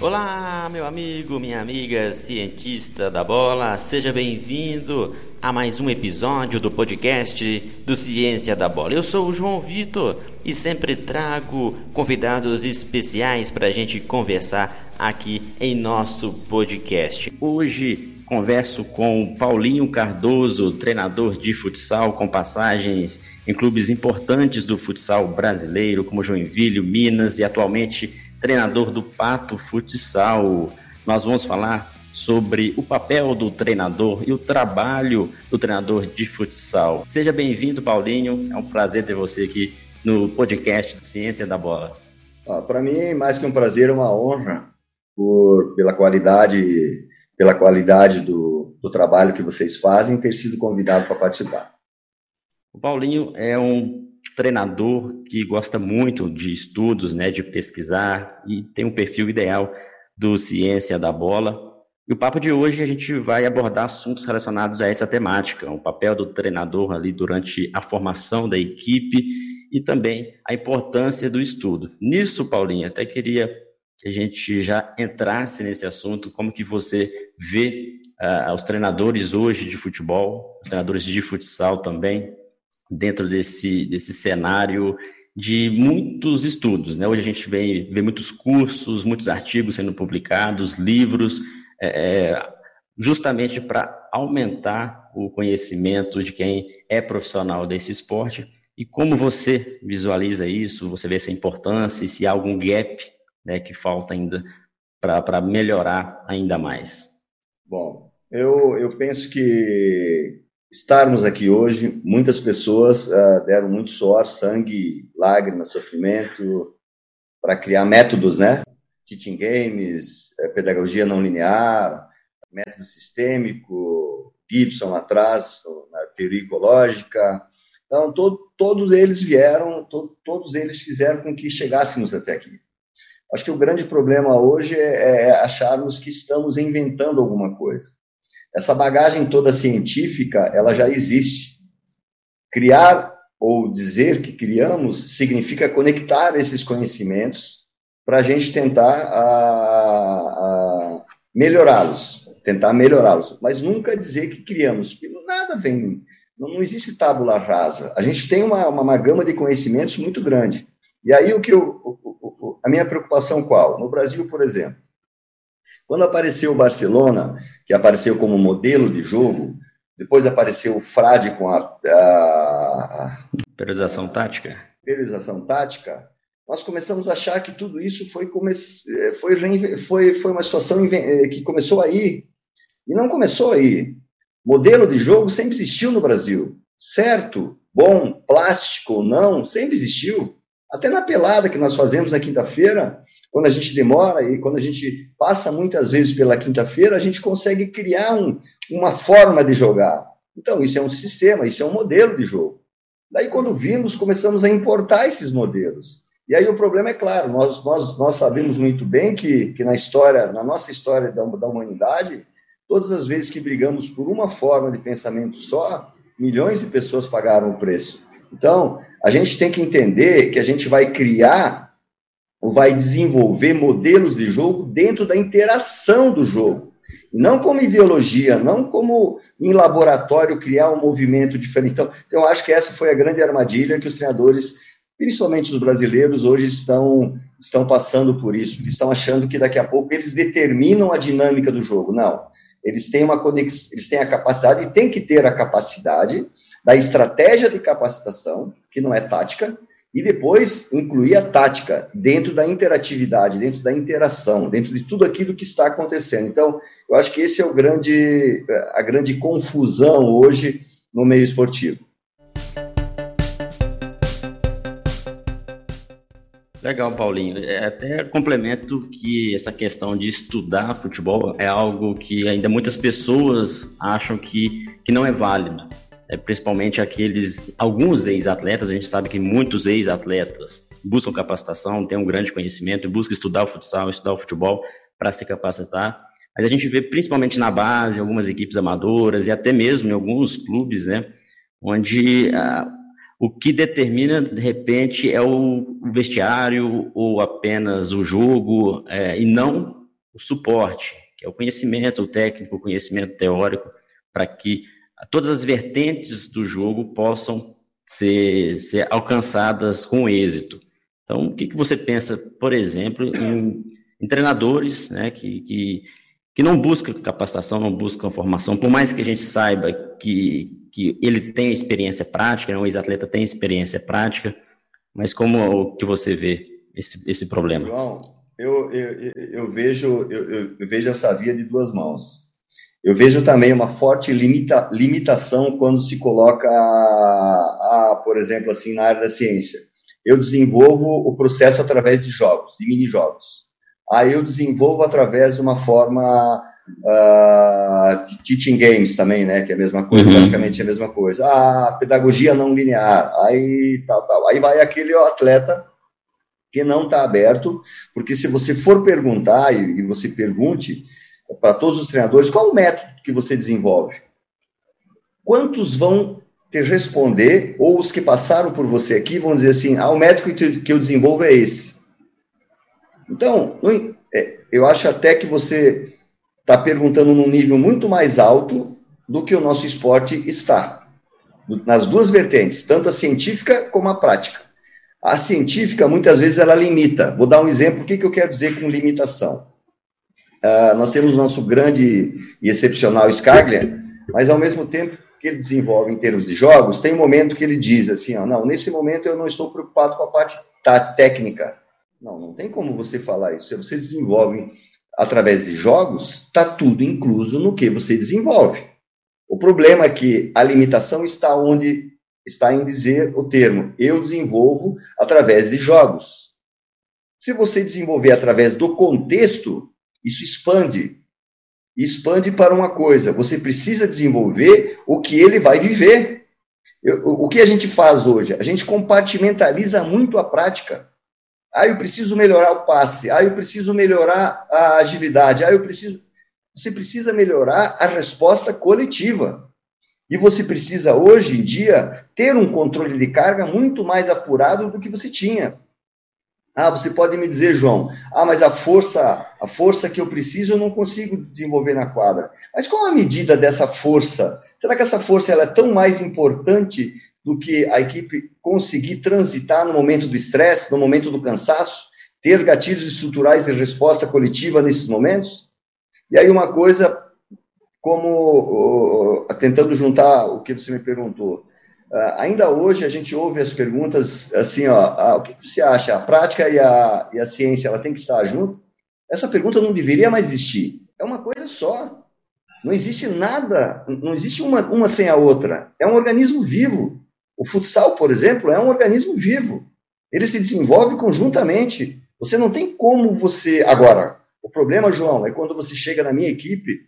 Olá, meu amigo, minha amiga cientista da bola, seja bem-vindo a mais um episódio do podcast do Ciência da Bola. Eu sou o João Vitor e sempre trago convidados especiais para a gente conversar aqui em nosso podcast. Hoje converso com Paulinho Cardoso, treinador de futsal com passagens em clubes importantes do futsal brasileiro, como Joinville, Minas e atualmente treinador do Pato Futsal. Nós vamos falar sobre o papel do treinador e o trabalho do treinador de futsal. Seja bem-vindo, Paulinho. É um prazer ter você aqui no podcast Ciência da Bola. Ah, Para mim, mais que um prazer, é uma honra por, pela qualidade, pela qualidade do, do trabalho que vocês fazem, ter sido convidado para participar. O Paulinho é um treinador que gosta muito de estudos, né, de pesquisar e tem um perfil ideal do Ciência da Bola. E o papo de hoje a gente vai abordar assuntos relacionados a essa temática, o papel do treinador ali durante a formação da equipe e também a importância do estudo. Nisso, Paulinho, até queria que a gente já entrasse nesse assunto, como que você vê uh, os treinadores hoje de futebol, os treinadores de futsal também, dentro desse, desse cenário de muitos estudos. Né? Hoje a gente vê, vê muitos cursos, muitos artigos sendo publicados, livros, é, é justamente para aumentar o conhecimento de quem é profissional desse esporte. E como você visualiza isso? Você vê essa importância e se há algum gap né, que falta ainda para melhorar ainda mais? Bom, eu, eu penso que estarmos aqui hoje. Muitas pessoas uh, deram muito suor, sangue, lágrimas, sofrimento para criar métodos, né? Teaching games, eh, pedagogia não linear, método sistêmico, Gibson atrás, na teoria ecológica. Então, to todos eles vieram, to todos eles fizeram com que chegássemos até aqui. Acho que o grande problema hoje é, é acharmos que estamos inventando alguma coisa. Essa bagagem toda científica, ela já existe. Criar ou dizer que criamos significa conectar esses conhecimentos para a gente tentar melhorá-los, tentar melhorá-los, mas nunca dizer que criamos, porque nada vem, não, não existe tábula rasa. A gente tem uma, uma, uma, gama de conhecimentos muito grande. E aí o que eu, o, o, a minha preocupação qual? No Brasil, por exemplo, quando apareceu o Barcelona, que apareceu como modelo de jogo, depois apareceu o Frade com a, a periodização tática. Periodização tática. Nós começamos a achar que tudo isso foi, come... foi, foi, foi uma situação que começou aí. E não começou aí. Modelo de jogo sempre existiu no Brasil. Certo, bom, plástico ou não, sempre existiu. Até na pelada que nós fazemos na quinta-feira, quando a gente demora e quando a gente passa muitas vezes pela quinta-feira, a gente consegue criar um, uma forma de jogar. Então, isso é um sistema, isso é um modelo de jogo. Daí, quando vimos, começamos a importar esses modelos. E aí o problema é claro, nós, nós, nós sabemos muito bem que, que na história, na nossa história da, da humanidade, todas as vezes que brigamos por uma forma de pensamento só, milhões de pessoas pagaram o preço. Então, a gente tem que entender que a gente vai criar vai desenvolver modelos de jogo dentro da interação do jogo. Não como ideologia, não como em laboratório criar um movimento diferente. Então, eu acho que essa foi a grande armadilha que os treinadores, principalmente os brasileiros, hoje estão, estão passando por isso, estão achando que daqui a pouco eles determinam a dinâmica do jogo. Não. Eles têm uma conexão, eles têm a capacidade e têm que ter a capacidade da estratégia de capacitação, que não é tática, e depois incluir a tática dentro da interatividade, dentro da interação, dentro de tudo aquilo que está acontecendo. Então, eu acho que esse é o grande, a grande confusão hoje no meio esportivo. Legal, Paulinho. É, até complemento que essa questão de estudar futebol é algo que ainda muitas pessoas acham que, que não é válido é, principalmente aqueles, alguns ex-atletas, a gente sabe que muitos ex-atletas buscam capacitação, têm um grande conhecimento, buscam estudar o futsal, estudar o futebol para se capacitar. Mas a gente vê principalmente na base, algumas equipes amadoras e até mesmo em alguns clubes, né, onde ah, o que determina, de repente, é o vestiário ou apenas o jogo, é, e não o suporte, que é o conhecimento técnico, o conhecimento teórico, para que todas as vertentes do jogo possam ser, ser alcançadas com êxito. Então, o que, que você pensa, por exemplo, em, em treinadores né, que, que, que não buscam capacitação, não buscam formação, por mais que a gente saiba que, que ele tem experiência prática, né, um ex-atleta tem experiência prática, mas como que você vê esse, esse problema? João, eu, eu, eu vejo, eu, eu, vejo essa via de duas mãos. Eu vejo também uma forte limita, limitação quando se coloca, a, a, por exemplo, assim, na área da ciência. Eu desenvolvo o processo através de jogos, de mini-jogos. Aí eu desenvolvo através de uma forma uh, teaching games também, né, que é a mesma coisa, uhum. praticamente a mesma coisa. Ah, pedagogia não linear, aí tal, tal. Aí vai aquele atleta que não está aberto, porque se você for perguntar e, e você pergunte para todos os treinadores qual o método que você desenvolve, quantos vão te responder, ou os que passaram por você aqui vão dizer assim, ah, o método que eu desenvolvo é esse. Então, é, eu acho até que você está perguntando num nível muito mais alto do que o nosso esporte está, nas duas vertentes, tanto a científica como a prática. A científica, muitas vezes, ela limita. Vou dar um exemplo, o que, que eu quero dizer com limitação? Uh, nós temos nosso grande e excepcional Scaglia, mas ao mesmo tempo que ele desenvolve em termos de jogos, tem um momento que ele diz assim, ó, não, nesse momento eu não estou preocupado com a parte técnica. Não, não tem como você falar isso. Se você desenvolve através de jogos, está tudo incluso no que você desenvolve. O problema é que a limitação está onde está em dizer o termo eu desenvolvo através de jogos. Se você desenvolver através do contexto, isso expande. Expande para uma coisa. Você precisa desenvolver o que ele vai viver. Eu, o que a gente faz hoje? A gente compartimentaliza muito a prática. Ah, eu preciso melhorar o passe. Ah, eu preciso melhorar a agilidade. Ah, eu preciso. Você precisa melhorar a resposta coletiva. E você precisa, hoje em dia, ter um controle de carga muito mais apurado do que você tinha. Ah, você pode me dizer, João, ah, mas a força, a força que eu preciso eu não consigo desenvolver na quadra. Mas qual a medida dessa força? Será que essa força ela é tão mais importante do que a equipe conseguir transitar no momento do estresse, no momento do cansaço, ter gatilhos estruturais de resposta coletiva nesses momentos? E aí uma coisa como tentando juntar o que você me perguntou. Uh, ainda hoje a gente ouve as perguntas assim, ó, ah, o que você acha? A prática e a, e a ciência ela tem que estar junto? Essa pergunta não deveria mais existir. É uma coisa só. Não existe nada, não existe uma, uma sem a outra. É um organismo vivo. O futsal, por exemplo, é um organismo vivo. Ele se desenvolve conjuntamente. Você não tem como você. Agora, o problema, João, é quando você chega na minha equipe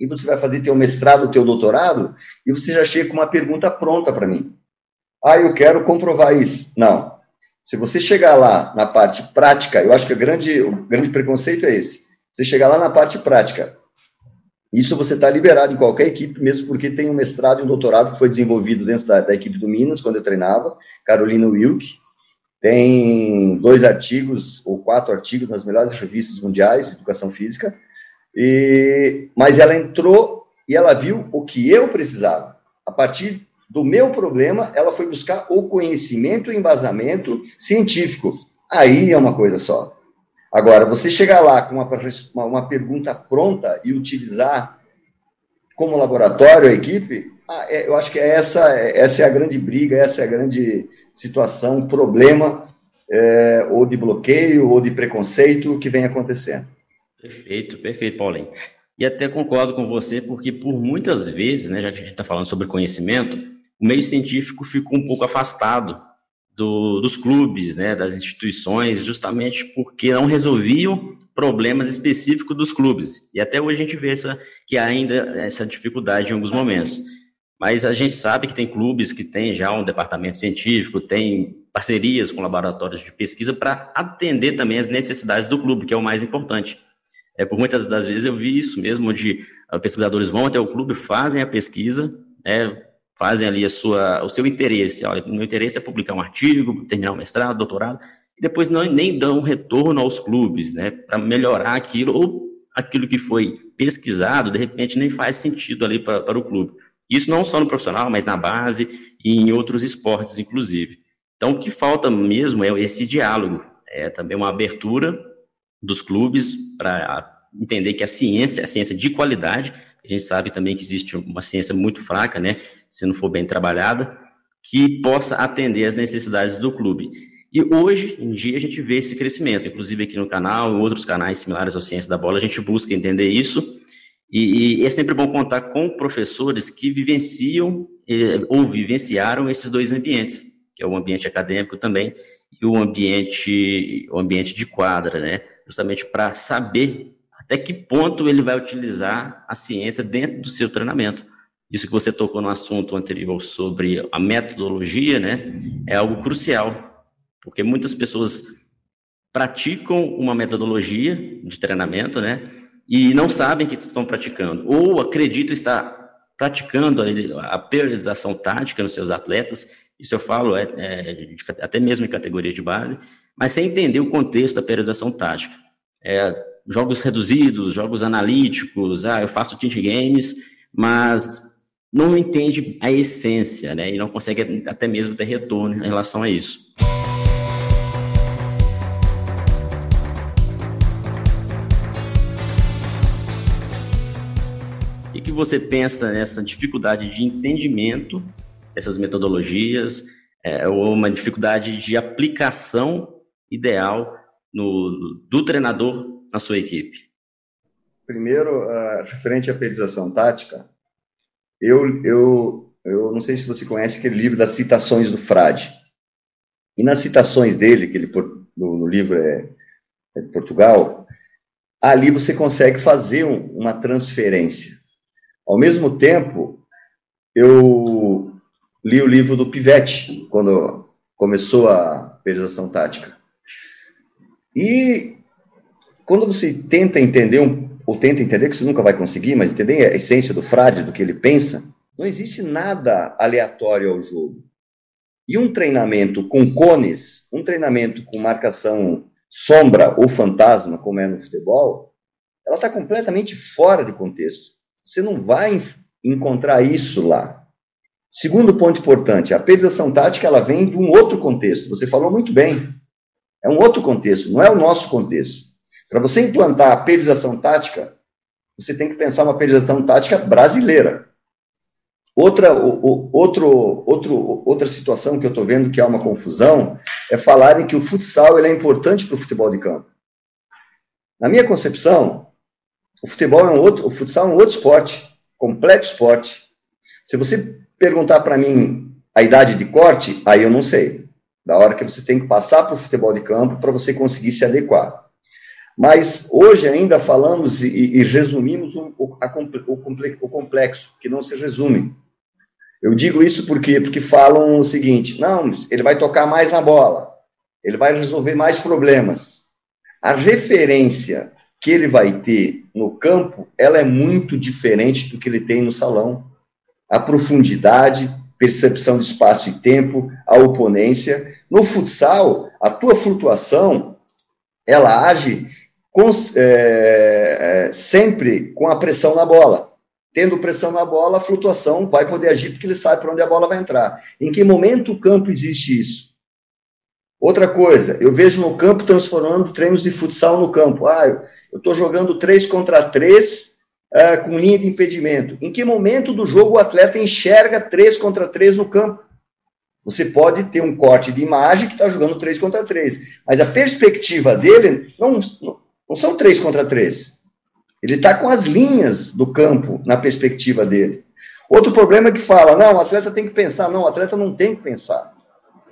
e você vai fazer teu mestrado, teu doutorado, e você já chega com uma pergunta pronta para mim. Ah, eu quero comprovar isso. Não. Se você chegar lá na parte prática, eu acho que o grande, o grande preconceito é esse. Você chegar lá na parte prática, isso você está liberado em qualquer equipe, mesmo porque tem um mestrado e um doutorado que foi desenvolvido dentro da, da equipe do Minas, quando eu treinava, Carolina Wilk. Tem dois artigos, ou quatro artigos, nas melhores revistas mundiais de educação física. E, mas ela entrou e ela viu o que eu precisava. A partir do meu problema, ela foi buscar o conhecimento e embasamento científico. Aí é uma coisa só. Agora, você chegar lá com uma, uma pergunta pronta e utilizar como laboratório a equipe, ah, é, eu acho que é essa, essa é a grande briga, essa é a grande situação, problema, é, ou de bloqueio, ou de preconceito que vem acontecendo. Perfeito, perfeito, Paulinho. E até concordo com você, porque por muitas vezes, né, já que a gente está falando sobre conhecimento, o meio científico ficou um pouco afastado do, dos clubes, né, das instituições, justamente porque não resolviam problemas específicos dos clubes. E até hoje a gente vê essa, que há ainda essa dificuldade em alguns momentos. Mas a gente sabe que tem clubes que têm já um departamento científico, tem parcerias com laboratórios de pesquisa para atender também as necessidades do clube, que é o mais importante. É, por muitas das vezes eu vi isso mesmo, onde uh, pesquisadores vão até o clube, fazem a pesquisa, né, fazem ali a sua, o seu interesse. Olha, o meu interesse é publicar um artigo, terminar um mestrado, doutorado, e depois não, nem dão retorno aos clubes, né, para melhorar aquilo, ou aquilo que foi pesquisado, de repente nem faz sentido ali para o clube. Isso não só no profissional, mas na base e em outros esportes, inclusive. Então, o que falta mesmo é esse diálogo, é também uma abertura dos clubes para entender que a ciência é a ciência de qualidade. A gente sabe também que existe uma ciência muito fraca, né, se não for bem trabalhada, que possa atender às necessidades do clube. E hoje em dia a gente vê esse crescimento, inclusive aqui no canal, em outros canais similares ao Ciência da Bola, a gente busca entender isso. E, e é sempre bom contar com professores que vivenciam eh, ou vivenciaram esses dois ambientes, que é o ambiente acadêmico também e o ambiente, o ambiente de quadra, né? Justamente para saber até que ponto ele vai utilizar a ciência dentro do seu treinamento. Isso que você tocou no assunto anterior sobre a metodologia, né? É algo crucial porque muitas pessoas praticam uma metodologia de treinamento, né? E não sabem que estão praticando, ou acreditam estar praticando a, periodização tática nos seus atletas. Isso eu falo é, é, até mesmo em categoria de base, mas sem entender o contexto da periodização tática. É, jogos reduzidos, jogos analíticos, ah, eu faço team games, mas não entende a essência, né? E não consegue até mesmo ter retorno em relação a isso. O que você pensa nessa dificuldade de entendimento dessas metodologias, é, ou uma dificuldade de aplicação ideal no, do treinador na sua equipe? Primeiro, uh, referente à periodização tática, eu, eu, eu não sei se você conhece aquele livro das citações do Frade. E nas citações dele, que ele no, no livro é, é de Portugal, ali você consegue fazer um, uma transferência. Ao mesmo tempo, eu li o livro do Pivete, quando começou a periodização tática. E quando você tenta entender, ou tenta entender, que você nunca vai conseguir, mas entender a essência do frade, do que ele pensa, não existe nada aleatório ao jogo. E um treinamento com cones, um treinamento com marcação sombra ou fantasma, como é no futebol, ela está completamente fora de contexto. Você não vai encontrar isso lá. Segundo ponto importante, a periodização tática ela vem de um outro contexto. Você falou muito bem. É um outro contexto, não é o nosso contexto. Para você implantar a periodização tática, você tem que pensar uma periodização tática brasileira. Outra, outro, outro, outra situação que eu estou vendo que há uma confusão é falarem que o futsal ele é importante para o futebol de campo. Na minha concepção, o futebol é um outro, o futsal é um outro esporte, completo esporte. Se você perguntar para mim a idade de corte, aí eu não sei. Da hora que você tem que passar para o futebol de campo para você conseguir se adequar. Mas hoje ainda falamos e, e resumimos o, o, a, o, complexo, que não se resume. Eu digo isso porque porque falam o seguinte: não, ele vai tocar mais na bola, ele vai resolver mais problemas. A referência que ele vai ter no campo, ela é muito diferente do que ele tem no salão. A profundidade, percepção de espaço e tempo, a oponência. No futsal, a tua flutuação, ela age com, é, sempre com a pressão na bola. Tendo pressão na bola, a flutuação vai poder agir porque ele sabe para onde a bola vai entrar. Em que momento o campo existe isso? Outra coisa, eu vejo no campo transformando treinos de futsal no campo. Ah, eu estou jogando 3 contra 3 uh, com linha de impedimento. Em que momento do jogo o atleta enxerga 3 contra 3 no campo? Você pode ter um corte de imagem que está jogando 3 contra 3, mas a perspectiva dele não, não são 3 contra 3. Ele está com as linhas do campo na perspectiva dele. Outro problema é que fala, não, o atleta tem que pensar. Não, o atleta não tem que pensar.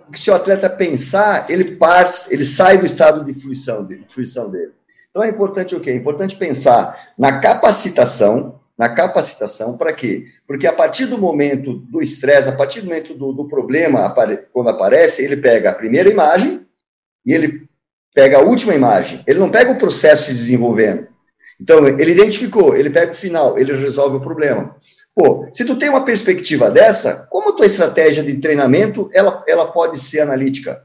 Porque se o atleta pensar, ele, parte, ele sai do estado de fruição dele. Fruição dele. Então é importante o quê? É importante pensar na capacitação, na capacitação para quê? Porque a partir do momento do estresse, a partir do momento do, do problema, quando aparece, ele pega a primeira imagem e ele pega a última imagem. Ele não pega o processo se desenvolvendo. Então, ele identificou, ele pega o final, ele resolve o problema. Pô, se tu tem uma perspectiva dessa, como a tua estratégia de treinamento, ela, ela pode ser analítica?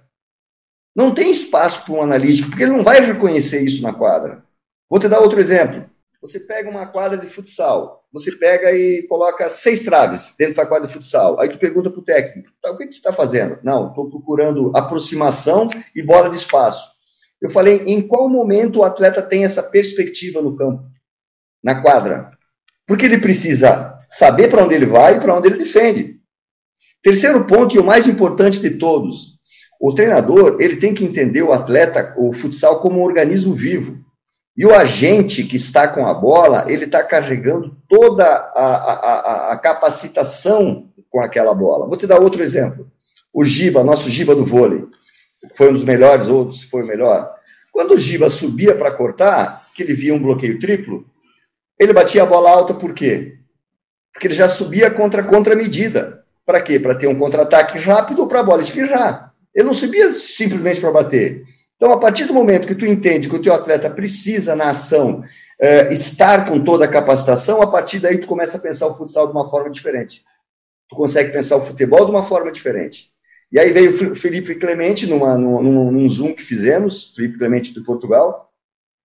Não tem espaço para um analítico, porque ele não vai reconhecer isso na quadra. Vou te dar outro exemplo. Você pega uma quadra de futsal, você pega e coloca seis traves dentro da quadra de futsal. Aí tu pergunta para o técnico, tá, o que, que você está fazendo? Não, estou procurando aproximação e bola de espaço. Eu falei, em qual momento o atleta tem essa perspectiva no campo, na quadra? Porque ele precisa saber para onde ele vai e para onde ele defende. Terceiro ponto, e o mais importante de todos, o treinador ele tem que entender o atleta, o futsal, como um organismo vivo. E o agente que está com a bola, ele está carregando toda a, a, a, a, capacitação com aquela bola. Vou te dar outro exemplo. O Giba, nosso Giba do vôlei, foi um dos melhores, outros foi o melhor. Quando o Giba subia para cortar, que ele via um bloqueio triplo, ele batia a bola alta por quê? Porque ele já subia contra contramedida. Para quê? Para ter um contra-ataque rápido ou para a bola esfirrar. Ele não subia simplesmente para bater. Então, a partir do momento que tu entende que o teu atleta precisa na ação uh, estar com toda a capacitação, a partir daí tu começa a pensar o futsal de uma forma diferente. Tu consegue pensar o futebol de uma forma diferente. E aí veio o Felipe Clemente numa, num, num Zoom que fizemos, Felipe Clemente de Portugal,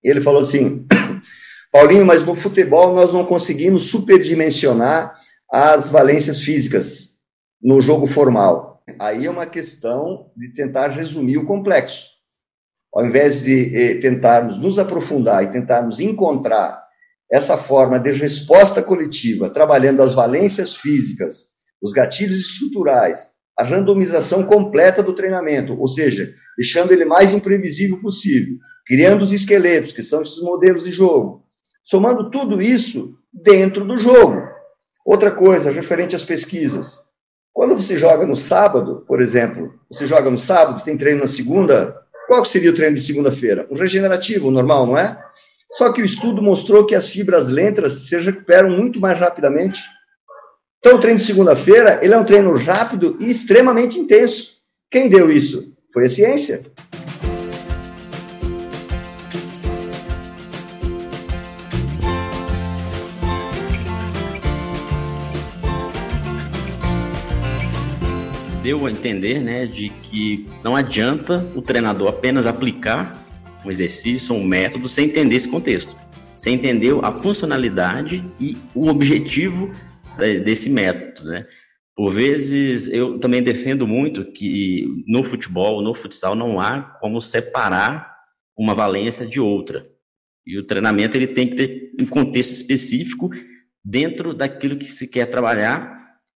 e ele falou assim, Paulinho, mas no futebol nós não conseguimos superdimensionar as valências físicas no jogo formal. Aí é uma questão de tentar resumir o complexo. Ao invés de eh, tentarmos nos aprofundar e tentarmos encontrar essa forma de resposta coletiva, trabalhando as valências físicas, os gatilhos estruturais, a randomização completa do treinamento, ou seja, deixando ele mais imprevisível possível, criando os esqueletos, que são esses modelos de jogo, somando tudo isso dentro do jogo. Outra coisa, referente às pesquisas. Quando você joga no sábado, por exemplo, você joga no sábado, tem treino na segunda, qual seria o treino de segunda-feira? Um regenerativo, normal, não é? Só que o estudo mostrou que as fibras lentas se recuperam muito mais rapidamente. Então, o treino de segunda-feira, ele é um treino rápido e extremamente intenso. Quem deu isso? Foi a ciência. Deu a entender, né, de que não adianta o treinador apenas aplicar um exercício, um método, sem entender esse contexto, sem entender a funcionalidade e o objetivo desse método, né? Por vezes, eu também defendo muito que no futebol, no futsal, não há como separar uma valência de outra. E o treinamento ele tem que ter um contexto específico dentro daquilo que se quer trabalhar,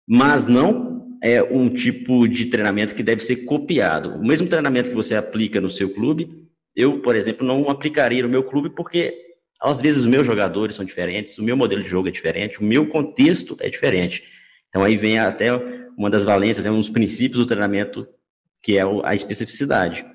mas não é um tipo de treinamento que deve ser copiado. O mesmo treinamento que você aplica no seu clube, eu, por exemplo, não aplicaria no meu clube porque às vezes os meus jogadores são diferentes, o meu modelo de jogo é diferente, o meu contexto é diferente. Então aí vem até uma das valências, é um dos princípios do treinamento que é a especificidade.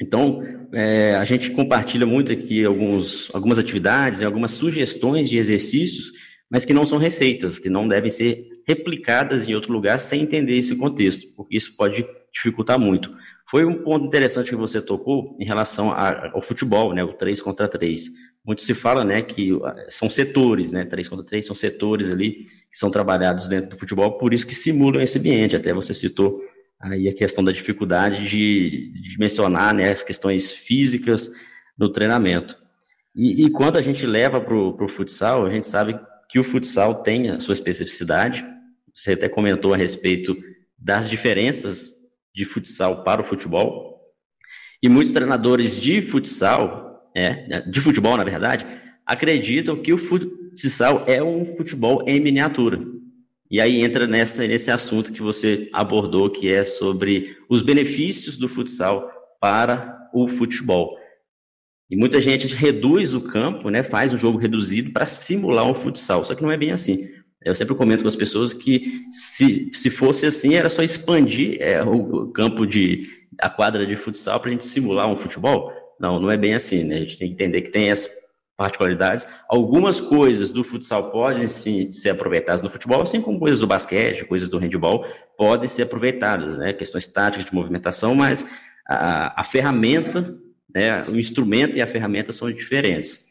Então, é, a gente compartilha muito aqui alguns, algumas atividades, algumas sugestões de exercícios, mas que não são receitas, que não devem ser replicadas em outro lugar sem entender esse contexto, porque isso pode dificultar muito. Foi um ponto interessante que você tocou em relação ao futebol, né, o 3 contra 3. Muito se fala, né, que são setores, né, 3 contra 3 são setores ali que são trabalhados dentro do futebol, por isso que simulam esse ambiente. Até você citou aí a questão da dificuldade de, de mencionar, né, as questões físicas no treinamento. E, e quando a gente leva para o futsal, a gente sabe que o futsal tem a sua especificidade. Você até comentou a respeito das diferenças de futsal para o futebol. E muitos treinadores de futsal, é, de futebol, na verdade, acreditam que o futsal é um futebol em miniatura. E aí entra nessa, nesse assunto que você abordou, que é sobre os benefícios do futsal para o futebol. E muita gente reduz o campo, né, faz um jogo reduzido para simular um futsal, só que não é bem assim. Eu sempre comento com as pessoas que se, se fosse assim, era só expandir é, o campo de a quadra de futsal para a gente simular um futebol. Não, não é bem assim, né? A gente tem que entender que tem essas particularidades. Algumas coisas do futsal podem sim ser aproveitadas no futebol, assim como coisas do basquete, coisas do handball podem ser aproveitadas, né? Questões táticas de movimentação, mas a, a ferramenta né? O instrumento e a ferramenta são diferentes.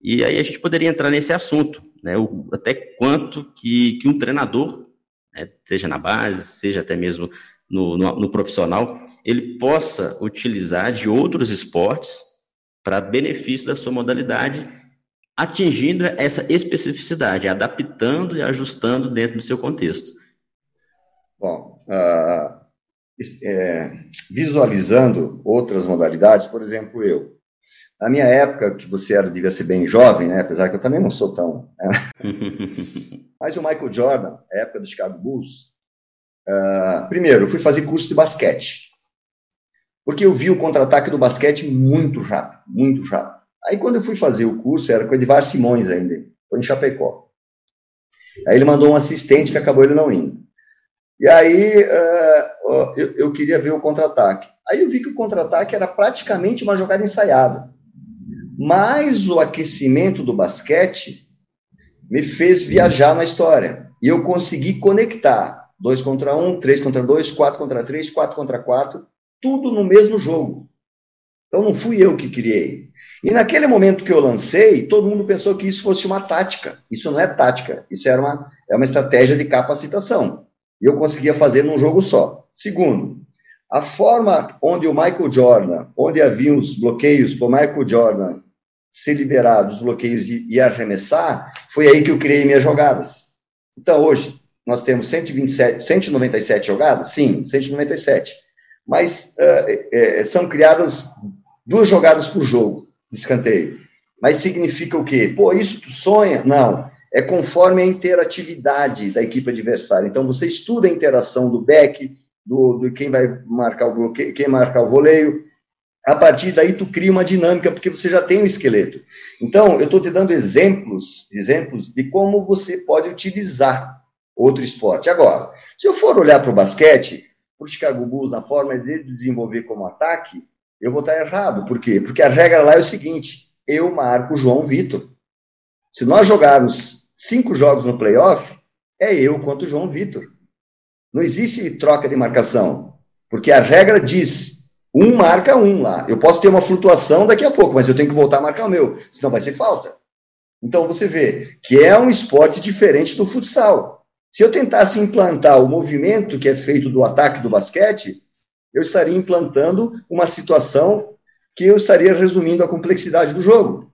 E aí a gente poderia entrar nesse assunto, né? O, até quanto que, que um treinador, né, seja na base, seja até mesmo no, no, no profissional, ele possa utilizar de outros esportes para benefício da sua modalidade, atingindo essa especificidade, adaptando e ajustando dentro do seu contexto. Bom, uh, é, visualizando outras modalidades, por exemplo, eu. Na minha época, que você era, devia ser bem jovem, né? apesar que eu também não sou tão. Né? Mas o Michael Jordan, época do Chicago Bulls, uh, primeiro, eu fui fazer curso de basquete. Porque eu vi o contra-ataque do basquete muito rápido, muito rápido. Aí quando eu fui fazer o curso, era com o Edvar Simões ainda, foi em Chapecó. Aí ele mandou um assistente que acabou ele não indo. E aí uh, eu, queria ver o contra-ataque. Aí eu vi que o contra-ataque era praticamente uma jogada ensaiada. Mas o aquecimento do basquete me fez viajar na história. E eu consegui conectar 2 contra 1, um, 3 contra 2, 4 contra 3, 4 contra 4, tudo no mesmo jogo. Então não fui eu que criei. E naquele momento que eu lancei, todo mundo pensou que isso fosse uma tática. Isso não é tática, isso era uma, é uma estratégia de capacitação e eu conseguia fazer num jogo só. Segundo, a forma onde o Michael Jordan, onde havia os bloqueios para o Michael Jordan ser liberado, os bloqueios e, e arremessar, foi aí que eu criei minhas jogadas. Então, hoje, nós temos 127, 197 jogadas? Sim, 197. Mas uh, é, são criadas duas jogadas por jogo, de escanteio. Mas significa o quê? Pô, isso tu sonha? Não é conforme a interatividade da equipe adversária. Então, você estuda a interação do back, do, do quem vai marcar o bloqueio, quem marcar o voleio. A partir daí, tu cria uma dinâmica, porque você já tem um esqueleto. Então, eu estou te dando exemplos, exemplos de como você pode utilizar outro esporte. Agora, se eu for olhar para o basquete, para o Chicago Bulls, na forma de desenvolver como ataque, eu vou estar errado. Por quê? Porque a regra lá é o seguinte: eu marco o João Vitor. Se nós jogarmos cinco jogos no playoff, é eu contra o João Vitor. Não existe troca de marcação, porque a regra diz um marca um lá. Eu posso ter uma flutuação daqui a pouco, mas eu tenho que voltar a marcar o meu, senão vai ser falta. Então você vê que é um esporte diferente do futsal. Se eu tentasse implantar o movimento que é feito do ataque do basquete, eu estaria implantando uma situação que eu estaria resumindo a complexidade do jogo.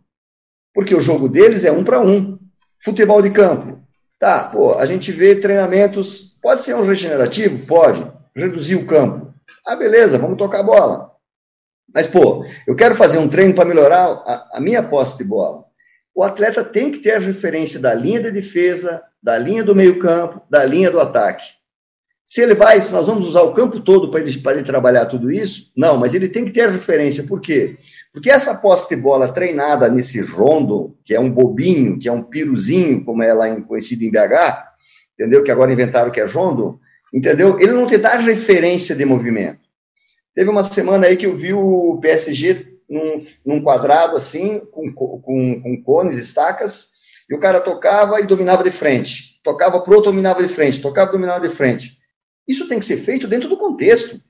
Porque o jogo deles é um para um. Futebol de campo. Tá, pô, a gente vê treinamentos. Pode ser um regenerativo? Pode. Reduzir o campo. Ah, beleza, vamos tocar a bola. Mas, pô, eu quero fazer um treino para melhorar a, a minha posse de bola. O atleta tem que ter a referência da linha de defesa, da linha do meio-campo, da linha do ataque. Se ele vai, se nós vamos usar o campo todo para ele, ele trabalhar tudo isso, não, mas ele tem que ter a referência. Por quê? Porque essa posse de bola treinada nesse rondo, que é um bobinho, que é um piruzinho, como é lá em, conhecido em BH, entendeu? Que agora inventaram que é rondo, entendeu? Ele não te dá referência de movimento. Teve uma semana aí que eu vi o PSG num, num quadrado assim, com, com, com cones, estacas, e o cara tocava e dominava de frente. Tocava pro outro, dominava de frente. Tocava, dominava de frente. Isso tem que ser feito dentro do contexto.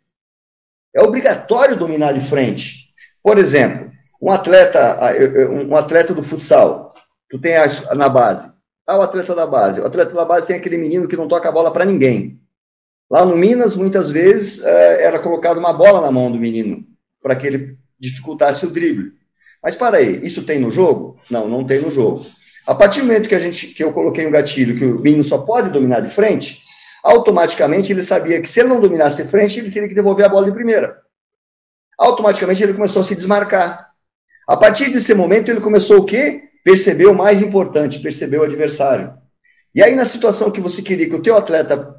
É obrigatório dominar de frente. Por exemplo, um atleta, um atleta do futsal, tu tem na base. Ah, o atleta da base. O atleta da base tem aquele menino que não toca a bola para ninguém. Lá no Minas, muitas vezes, é, era colocado uma bola na mão do menino, para que ele dificultasse o drible. Mas para aí, isso tem no jogo? Não, não tem no jogo. A partir do momento que, a gente, que eu coloquei um gatilho que o menino só pode dominar de frente, automaticamente ele sabia que se ele não dominasse frente, ele teria que devolver a bola de primeira automaticamente ele começou a se desmarcar. A partir desse momento, ele começou o quê? Percebeu o mais importante, percebeu o adversário. E aí, na situação que você queria que o teu atleta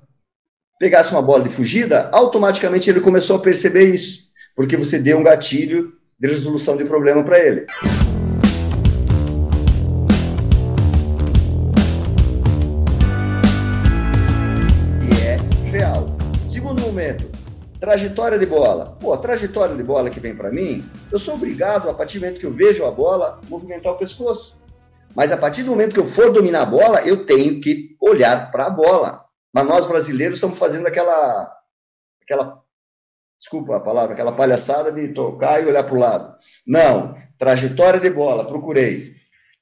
pegasse uma bola de fugida, automaticamente ele começou a perceber isso, porque você deu um gatilho de resolução de problema para ele. Trajetória de bola. Pô, trajetória de bola que vem para mim, eu sou obrigado, a partir do momento que eu vejo a bola, movimentar o pescoço. Mas a partir do momento que eu for dominar a bola, eu tenho que olhar para a bola. Mas nós brasileiros estamos fazendo aquela, aquela, desculpa a palavra, aquela palhaçada de tocar e olhar para o lado. Não, trajetória de bola, procurei.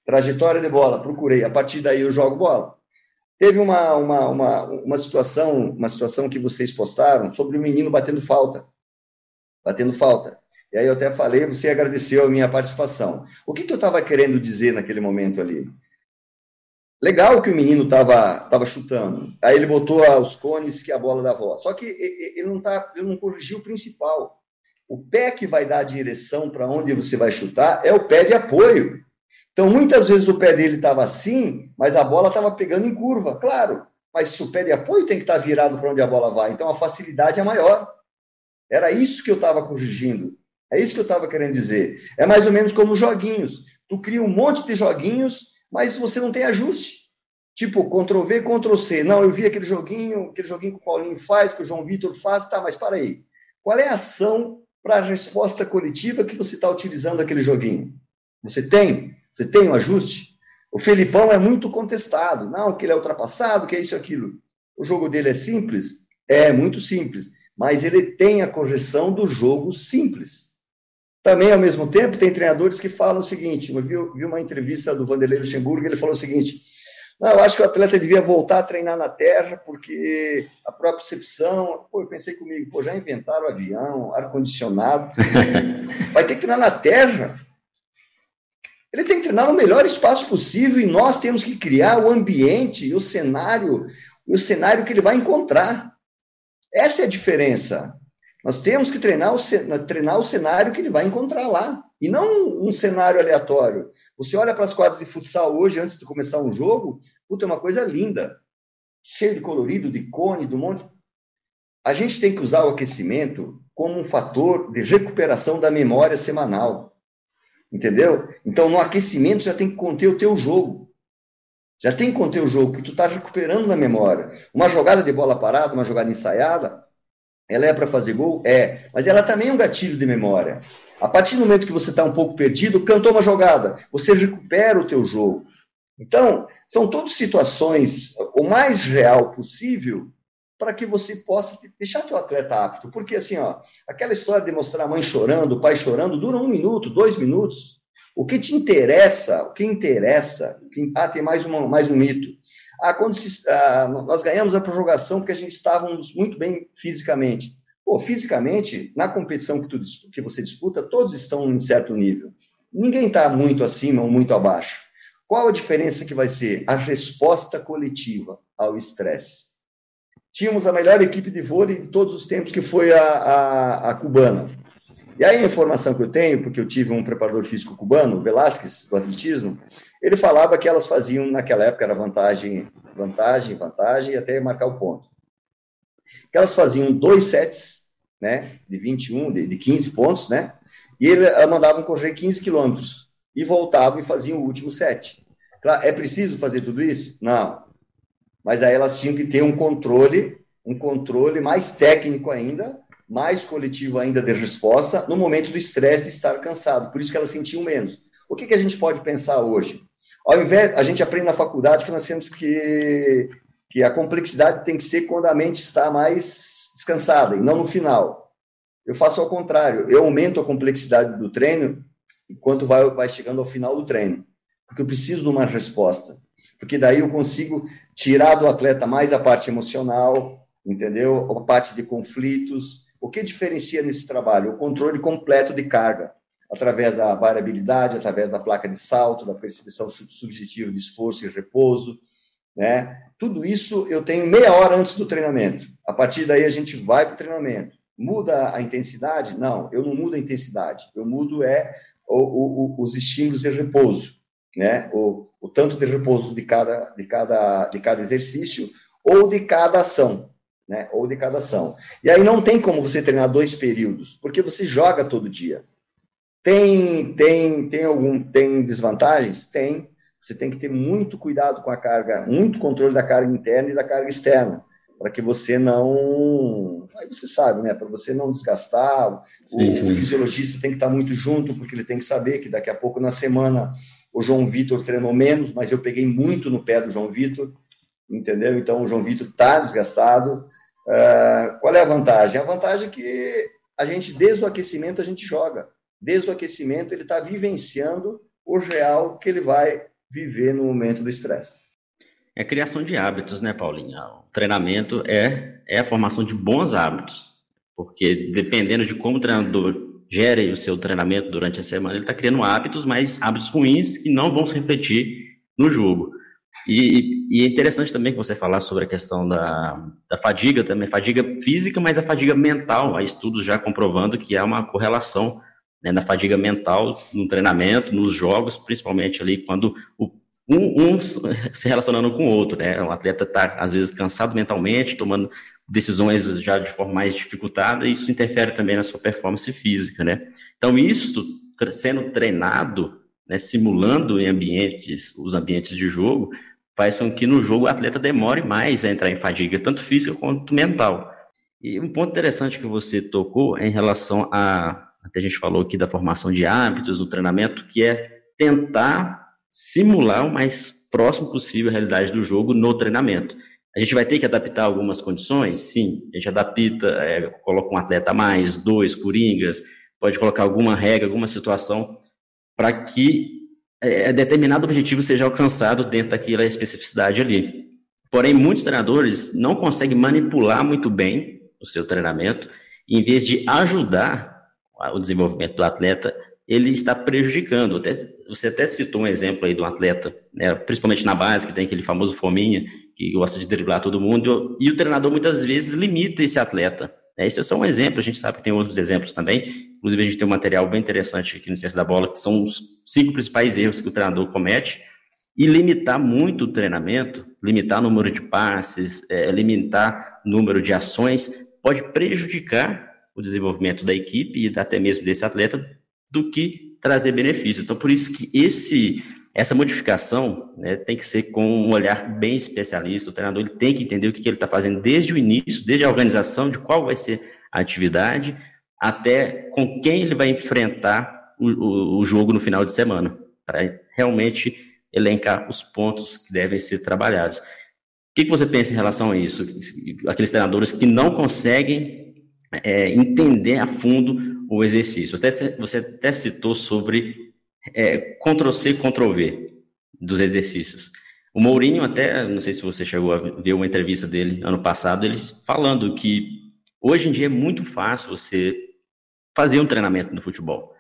Trajetória de bola, procurei. A partir daí eu jogo bola. Teve uma, uma, uma, uma, situação, uma situação que vocês postaram sobre o menino batendo falta. Batendo falta. E aí eu até falei, você agradeceu a minha participação. O que, que eu estava querendo dizer naquele momento ali? Legal que o menino estava tava chutando. Aí ele botou os cones que a bola da volta. Só que ele não, tá, ele não corrigiu o principal. O pé que vai dar a direção para onde você vai chutar é o pé de apoio. Então, muitas vezes o pé dele estava assim, mas a bola estava pegando em curva, claro. Mas se o pé de apoio tem que estar tá virado para onde a bola vai, então a facilidade é maior. Era isso que eu estava corrigindo. É isso que eu estava querendo dizer. É mais ou menos como joguinhos. Tu cria um monte de joguinhos, mas você não tem ajuste. Tipo, Ctrl V, Ctrl C. Não, eu vi aquele joguinho, aquele joguinho que o Paulinho faz, que o João Vitor faz, tá, mas para aí. Qual é a ação para a resposta coletiva que você está utilizando aquele joguinho? Você tem? Você tem um ajuste? O Felipão é muito contestado. Não, que ele é ultrapassado, que é isso e aquilo. O jogo dele é simples? É muito simples. Mas ele tem a correção do jogo simples. Também, ao mesmo tempo, tem treinadores que falam o seguinte: eu vi, vi uma entrevista do Vanderlei Luxemburgo, ele falou o seguinte: não, eu acho que o atleta devia voltar a treinar na terra, porque a própria percepção. Pô, eu pensei comigo, pô, já inventaram avião, ar-condicionado. Vai ter que treinar na terra. Ele tem que treinar no melhor espaço possível e nós temos que criar o ambiente, o cenário, o cenário que ele vai encontrar. Essa é a diferença. Nós temos que treinar o, treinar o cenário que ele vai encontrar lá, e não um cenário aleatório. Você olha para as quadras de futsal hoje, antes de começar um jogo, puta, é uma coisa linda. Cheio de colorido, de cone, do monte. A gente tem que usar o aquecimento como um fator de recuperação da memória semanal. Entendeu? Então, no aquecimento já tem que conter o teu jogo. Já tem que conter o jogo, porque tu está recuperando na memória. Uma jogada de bola parada, uma jogada ensaiada, ela é para fazer gol? É. Mas ela também é um gatilho de memória. A partir do momento que você está um pouco perdido, cantou uma jogada, você recupera o teu jogo. Então, são todas situações o mais real possível para que você possa deixar teu atleta apto. Porque, assim, ó, aquela história de mostrar a mãe chorando, o pai chorando, dura um minuto, dois minutos. O que te interessa, o que interessa, ah, tem mais, uma, mais um mito. Ah, quando se, ah, nós ganhamos a prorrogação porque a gente estávamos muito bem fisicamente. Pô, fisicamente, na competição que, tu, que você disputa, todos estão em certo nível. Ninguém está muito acima ou muito abaixo. Qual a diferença que vai ser? A resposta coletiva ao estresse tínhamos a melhor equipe de vôlei de todos os tempos, que foi a, a, a, cubana. E aí a informação que eu tenho, porque eu tive um preparador físico cubano, Velasquez, do atletismo, ele falava que elas faziam, naquela época, era vantagem, vantagem, vantagem, até marcar o ponto. Que elas faziam dois sets, né, de 21, de, de 15 pontos, né, e ele, elas mandavam correr 15 quilômetros, e voltavam e faziam o último set. Claro, é preciso fazer tudo isso? Não mas aí elas tinham que ter um controle, um controle mais técnico ainda, mais coletivo ainda de resposta, no momento do estresse de estar cansado. Por isso que elas sentiam menos. O que, que a gente pode pensar hoje? Ao invés, a gente aprende na faculdade que nós temos que, que a complexidade tem que ser quando a mente está mais descansada, e não no final. Eu faço ao contrário, eu aumento a complexidade do treino enquanto vai, vai chegando ao final do treino, porque eu preciso de uma resposta porque daí eu consigo tirar do atleta mais a parte emocional, entendeu? A parte de conflitos. O que diferencia nesse trabalho? O controle completo de carga, através da variabilidade, através da placa de salto, da percepção subjetiva de esforço e repouso, né? Tudo isso eu tenho meia hora antes do treinamento. A partir daí a gente vai para o treinamento. Muda a intensidade? Não, eu não mudo a intensidade. Eu mudo é o, o, os estímulos de repouso né? O, o tanto de repouso de cada, de, cada, de cada exercício ou de cada ação, né? Ou de cada ação. E aí não tem como você treinar dois períodos, porque você joga todo dia. Tem, tem, tem algum, tem desvantagens? Tem. Você tem que ter muito cuidado com a carga, muito controle da carga interna e da carga externa, para que você não, aí você sabe, né? Para você não desgastar. Sim, o, sim. o fisiologista tem que estar muito junto, porque ele tem que saber que daqui a pouco na semana o João Vitor treinou menos, mas eu peguei muito no pé do João Vitor, entendeu? Então o João Vitor está desgastado. Uh, qual é a vantagem? A vantagem é que a gente, desde o aquecimento, a gente joga. Desde o aquecimento, ele está vivenciando o real que ele vai viver no momento do estresse. É criação de hábitos, né, Paulinha? O treinamento é, é a formação de bons hábitos, porque dependendo de como o treinador gere o seu treinamento durante a semana, ele está criando hábitos, mas hábitos ruins que não vão se refletir no jogo. E, e, é interessante também que você falar sobre a questão da, da fadiga também, fadiga física, mas a fadiga mental. Há estudos já comprovando que há uma correlação né, na fadiga mental no treinamento, nos jogos, principalmente ali quando o, um, um, se relacionando com o outro, né? O atleta está, às vezes, cansado mentalmente, tomando decisões já de forma mais dificultada, isso interfere também na sua performance física, né? Então, isso sendo treinado, né, simulando em ambientes, os ambientes de jogo, faz com que no jogo o atleta demore mais a entrar em fadiga, tanto física quanto mental. E um ponto interessante que você tocou é em relação a, até a gente falou aqui da formação de hábitos no treinamento, que é tentar simular o mais próximo possível a realidade do jogo no treinamento. A gente vai ter que adaptar algumas condições? Sim, a gente adapta, é, coloca um atleta a mais, dois coringas, pode colocar alguma regra, alguma situação para que é, determinado objetivo seja alcançado dentro daquela especificidade ali. Porém, muitos treinadores não conseguem manipular muito bem o seu treinamento, e em vez de ajudar o desenvolvimento do atleta, ele está prejudicando. Até, você até citou um exemplo aí um atleta, né, principalmente na base, que tem aquele famoso fominha, que gosta de driblar todo mundo, e o treinador muitas vezes limita esse atleta. Né? Esse é só um exemplo, a gente sabe que tem outros exemplos também. Inclusive, a gente tem um material bem interessante aqui no Ciência da Bola, que são os cinco principais erros que o treinador comete. E limitar muito o treinamento, limitar o número de passes, é, limitar o número de ações, pode prejudicar o desenvolvimento da equipe e até mesmo desse atleta do que trazer benefícios. Então, por isso que esse, essa modificação né, tem que ser com um olhar bem especialista. O treinador ele tem que entender o que, que ele está fazendo desde o início, desde a organização, de qual vai ser a atividade, até com quem ele vai enfrentar o, o, o jogo no final de semana, para realmente elencar os pontos que devem ser trabalhados. O que, que você pensa em relação a isso? Aqueles treinadores que não conseguem é, entender a fundo o exercício. Você até citou sobre é, Ctrl-C, Ctrl-V dos exercícios. O Mourinho até, não sei se você chegou a ver uma entrevista dele ano passado, ele falando que hoje em dia é muito fácil você fazer um treinamento no futebol.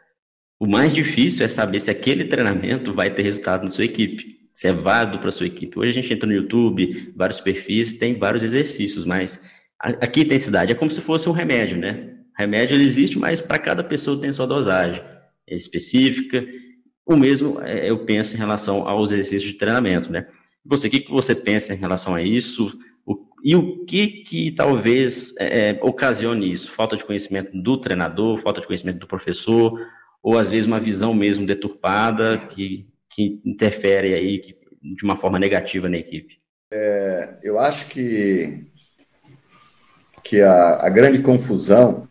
O mais difícil é saber se aquele treinamento vai ter resultado na sua equipe, se é válido para a sua equipe. Hoje a gente entra no YouTube, vários perfis, tem vários exercícios, mas aqui tem cidade, é como se fosse um remédio, né? remédio ele existe, mas para cada pessoa tem sua dosagem específica. O mesmo é, eu penso em relação aos exercícios de treinamento, né? Você, o que, que você pensa em relação a isso? E o que que talvez é, é, ocasione isso? Falta de conhecimento do treinador, falta de conhecimento do professor, ou às vezes uma visão mesmo deturpada que, que interfere aí que, de uma forma negativa na equipe? É, eu acho que, que a, a grande confusão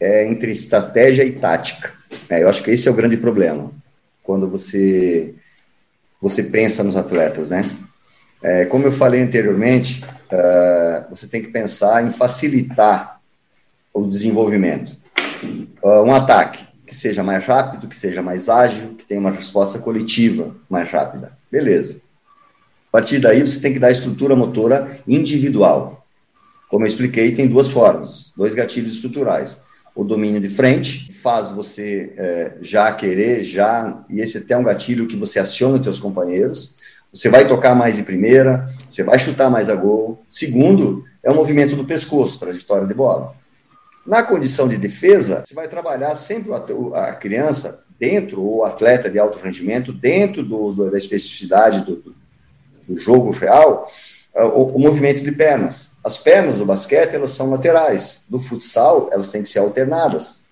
é entre estratégia e tática. É, eu acho que esse é o grande problema quando você você pensa nos atletas, né? É, como eu falei anteriormente, uh, você tem que pensar em facilitar o desenvolvimento. Uh, um ataque que seja mais rápido, que seja mais ágil, que tenha uma resposta coletiva mais rápida. Beleza. A partir daí, você tem que dar estrutura motora individual. Como eu expliquei, tem duas formas, dois gatilhos estruturais o domínio de frente, faz você é, já querer, já, e esse até é um gatilho que você aciona os seus companheiros, você vai tocar mais de primeira, você vai chutar mais a gol. Segundo, é o movimento do pescoço, trajetória de bola. Na condição de defesa, você vai trabalhar sempre a, criança dentro, ou atleta de alto rendimento, dentro do, do, da especificidade do, do jogo real, o, o movimento de pernas. As pernas do basquete, elas são laterais. Do futsal, elas têm que ser alternadas.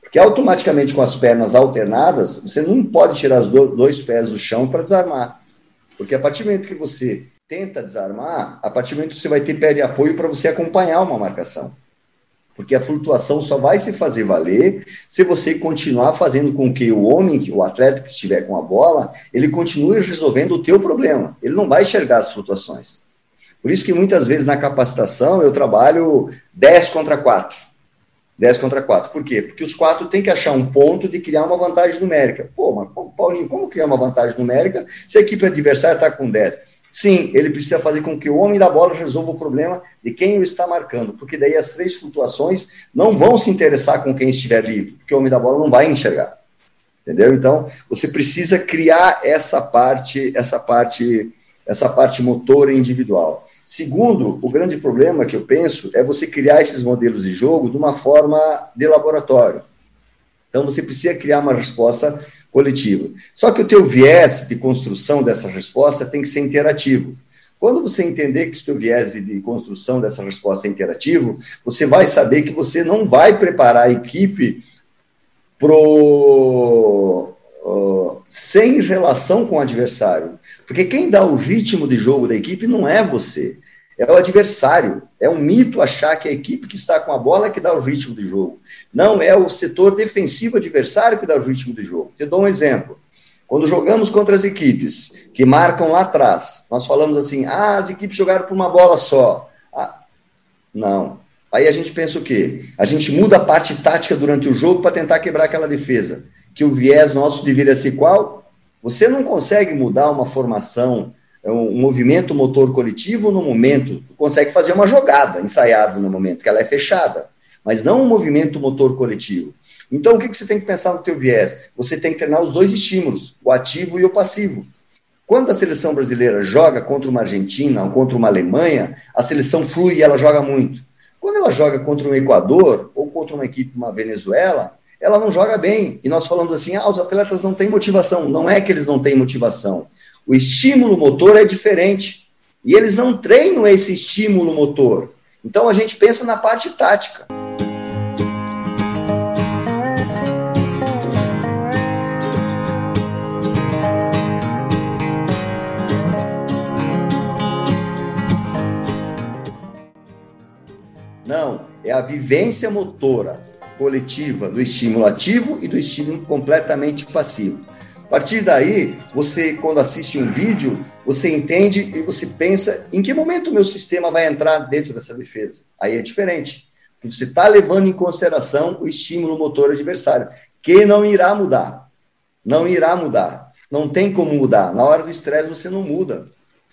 Porque automaticamente com as pernas alternadas, você não pode tirar os dois pés do chão para desarmar. Porque a partir do momento que você tenta desarmar, a partir do momento que você vai ter pé de apoio para você acompanhar uma marcação. Porque a flutuação só vai se fazer valer se você continuar fazendo com que o homem, o atleta que estiver com a bola, ele continue resolvendo o teu problema. Ele não vai enxergar as flutuações. Por isso que muitas vezes na capacitação eu trabalho 10 contra 4. 10 contra 4. Por quê? Porque os quatro têm que achar um ponto de criar uma vantagem numérica. Pô, mas Paulinho, como criar uma vantagem numérica se a equipe adversária está com 10? Sim, ele precisa fazer com que o homem da bola resolva o problema de quem o está marcando, porque daí as três flutuações não vão se interessar com quem estiver livre, porque o homem da bola não vai enxergar. Entendeu? Então, você precisa criar essa parte, essa parte, essa parte motora individual. Segundo, o grande problema que eu penso é você criar esses modelos de jogo de uma forma de laboratório. Então, você precisa criar uma resposta coletiva. Só que o teu viés de construção dessa resposta tem que ser interativo. Quando você entender que o teu viés de construção dessa resposta é interativo, você vai saber que você não vai preparar a equipe pro, sem relação com o adversário. Porque quem dá o ritmo de jogo da equipe não é você, é o adversário. É um mito achar que a equipe que está com a bola é que dá o ritmo de jogo. Não, é o setor defensivo adversário que dá o ritmo de jogo. Te dou um exemplo. Quando jogamos contra as equipes que marcam lá atrás, nós falamos assim: ah, as equipes jogaram por uma bola só. Ah, não. Aí a gente pensa o quê? A gente muda a parte tática durante o jogo para tentar quebrar aquela defesa. Que o viés nosso deveria ser qual? Você não consegue mudar uma formação é um movimento motor coletivo no momento, consegue fazer uma jogada ensaiada no momento, que ela é fechada, mas não um movimento motor coletivo. Então, o que, que você tem que pensar no teu viés? Você tem que treinar os dois estímulos, o ativo e o passivo. Quando a seleção brasileira joga contra uma Argentina ou contra uma Alemanha, a seleção flui e ela joga muito. Quando ela joga contra um Equador ou contra uma equipe, uma Venezuela, ela não joga bem. E nós falamos assim, ah, os atletas não têm motivação. Não é que eles não têm motivação. O estímulo motor é diferente. E eles não treinam esse estímulo motor. Então a gente pensa na parte tática. Não, é a vivência motora coletiva do estímulo ativo e do estímulo completamente passivo. A partir daí, você, quando assiste um vídeo, você entende e você pensa em que momento o meu sistema vai entrar dentro dessa defesa. Aí é diferente. Porque você está levando em consideração o estímulo motor adversário, que não irá mudar. Não irá mudar. Não tem como mudar. Na hora do estresse você não muda.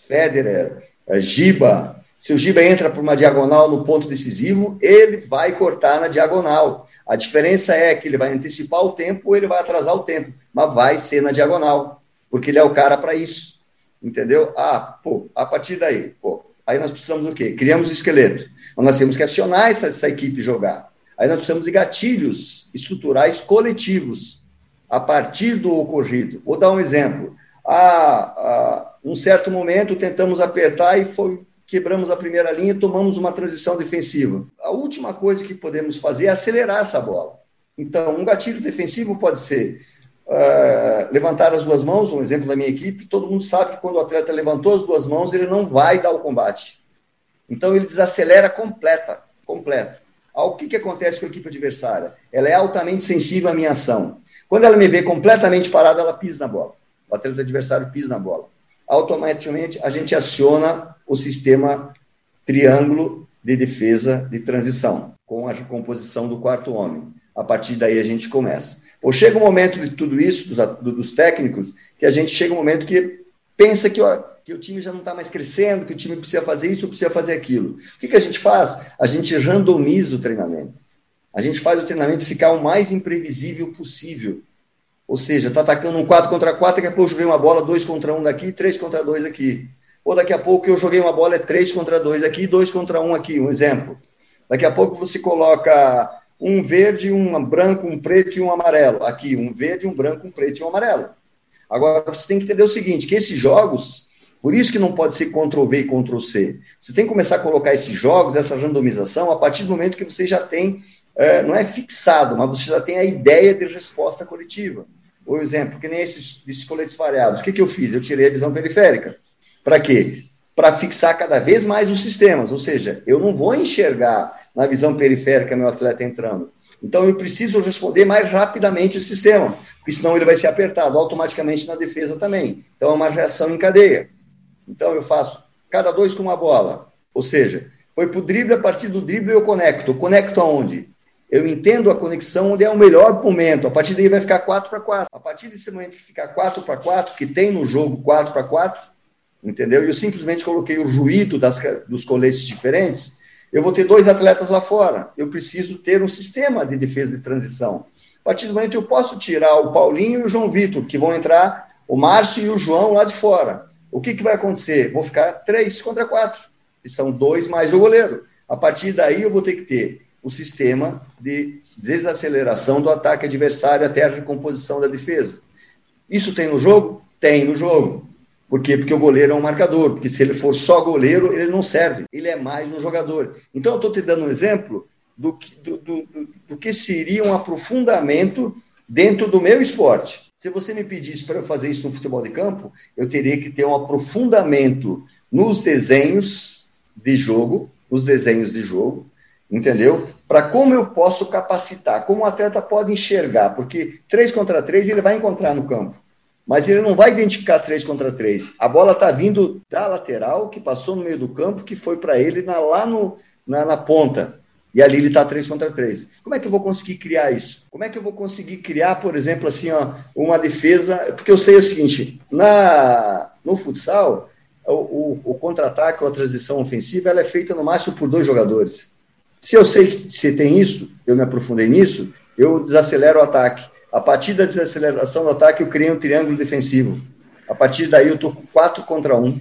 Federer, eh, Giba, se o Giba entra por uma diagonal no ponto decisivo, ele vai cortar na diagonal. A diferença é que ele vai antecipar o tempo ou ele vai atrasar o tempo, mas vai ser na diagonal, porque ele é o cara para isso. Entendeu? Ah, pô, a partir daí, pô, aí nós precisamos do quê? Criamos o esqueleto. Nós temos que acionar essa, essa equipe jogar. Aí nós precisamos de gatilhos estruturais coletivos a partir do ocorrido. Vou dar um exemplo. Ah, ah, um certo momento tentamos apertar e foi quebramos a primeira linha e tomamos uma transição defensiva. A última coisa que podemos fazer é acelerar essa bola. Então, um gatilho defensivo pode ser uh, levantar as duas mãos, um exemplo da minha equipe, todo mundo sabe que quando o atleta levantou as duas mãos, ele não vai dar o combate. Então, ele desacelera completa, completo. O que, que acontece com a equipe adversária? Ela é altamente sensível à minha ação. Quando ela me vê completamente parada, ela pisa na bola. O atleta adversário pisa na bola automaticamente a gente aciona o sistema triângulo de defesa de transição, com a recomposição do quarto homem. A partir daí a gente começa. Ou chega um momento de tudo isso, dos, dos técnicos, que a gente chega um momento que pensa que, ó, que o time já não está mais crescendo, que o time precisa fazer isso, precisa fazer aquilo. O que, que a gente faz? A gente randomiza o treinamento. A gente faz o treinamento ficar o mais imprevisível possível. Ou seja, está atacando um 4 contra 4, daqui a pouco eu joguei uma bola 2 contra 1 daqui, 3 contra 2 aqui. Ou daqui a pouco eu joguei uma bola é 3 contra 2 aqui, 2 contra 1 aqui, um exemplo. Daqui a pouco você coloca um verde, um branco, um preto e um amarelo. Aqui, um verde, um branco, um preto e um amarelo. Agora, você tem que entender o seguinte, que esses jogos, por isso que não pode ser Ctrl-V e Ctrl-C. Você tem que começar a colocar esses jogos, essa randomização, a partir do momento que você já tem, é, não é fixado, mas você já tem a ideia de resposta coletiva. Por exemplo, que nem esses, esses coletes variados. O que, que eu fiz? Eu tirei a visão periférica. Para quê? Para fixar cada vez mais os sistemas. Ou seja, eu não vou enxergar na visão periférica meu atleta entrando. Então eu preciso responder mais rapidamente o sistema, porque senão ele vai ser apertado automaticamente na defesa também. Então é uma reação em cadeia. Então eu faço cada dois com uma bola. Ou seja, foi para o drible, a partir do drible eu conecto. Conecto aonde? Eu entendo a conexão onde é o melhor momento. A partir daí vai ficar 4 para 4. A partir desse momento que ficar 4 para 4, que tem no jogo 4 para 4, entendeu? E eu simplesmente coloquei o ruído das, dos coletes diferentes, eu vou ter dois atletas lá fora. Eu preciso ter um sistema de defesa de transição. A partir do momento eu posso tirar o Paulinho e o João Vitor, que vão entrar o Márcio e o João lá de fora. O que, que vai acontecer? Vou ficar três contra quatro, que são dois mais o goleiro. A partir daí eu vou ter que ter o sistema de desaceleração do ataque adversário até a recomposição da defesa. Isso tem no jogo? Tem no jogo. Por quê? Porque o goleiro é um marcador, porque se ele for só goleiro, ele não serve, ele é mais um jogador. Então, eu estou te dando um exemplo do que, do, do, do, que seria um aprofundamento dentro do meu esporte. Se você me pedisse para eu fazer isso no futebol de campo, eu teria que ter um aprofundamento nos desenhos de jogo, nos desenhos de jogo, entendeu? Para como eu posso capacitar, como o atleta pode enxergar, porque 3 contra 3 ele vai encontrar no campo mas ele não vai identificar três contra três. A bola está vindo da lateral, que passou no meio do campo, que foi para ele na, lá no, na, na, ponta. E ali ele está três contra três. Como é que eu vou conseguir criar isso? Como é que eu vou conseguir criar, por exemplo, assim, ó, uma defesa? Porque eu sei o seguinte: na, no futsal, o, o, o contra-ataque ou a transição ofensiva ela é feita no máximo por dois jogadores. Se eu sei que se tem isso, eu me aprofundei nisso, eu desacelero o ataque. A partir da desaceleração do ataque, eu criei um triângulo defensivo. A partir daí, eu estou com 4 contra 1.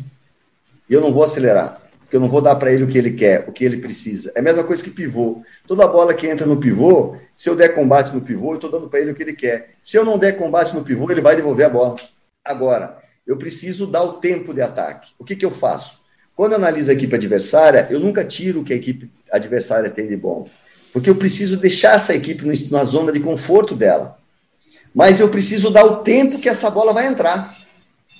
E eu não vou acelerar. Porque eu não vou dar para ele o que ele quer, o que ele precisa. É a mesma coisa que pivô. Toda bola que entra no pivô, se eu der combate no pivô, eu estou dando para ele o que ele quer. Se eu não der combate no pivô, ele vai devolver a bola. Agora, eu preciso dar o tempo de ataque. O que, que eu faço? Quando eu analiso a equipe adversária, eu nunca tiro o que a equipe adversária tem de bom. Porque eu preciso deixar essa equipe na zona de conforto dela mas eu preciso dar o tempo que essa bola vai entrar.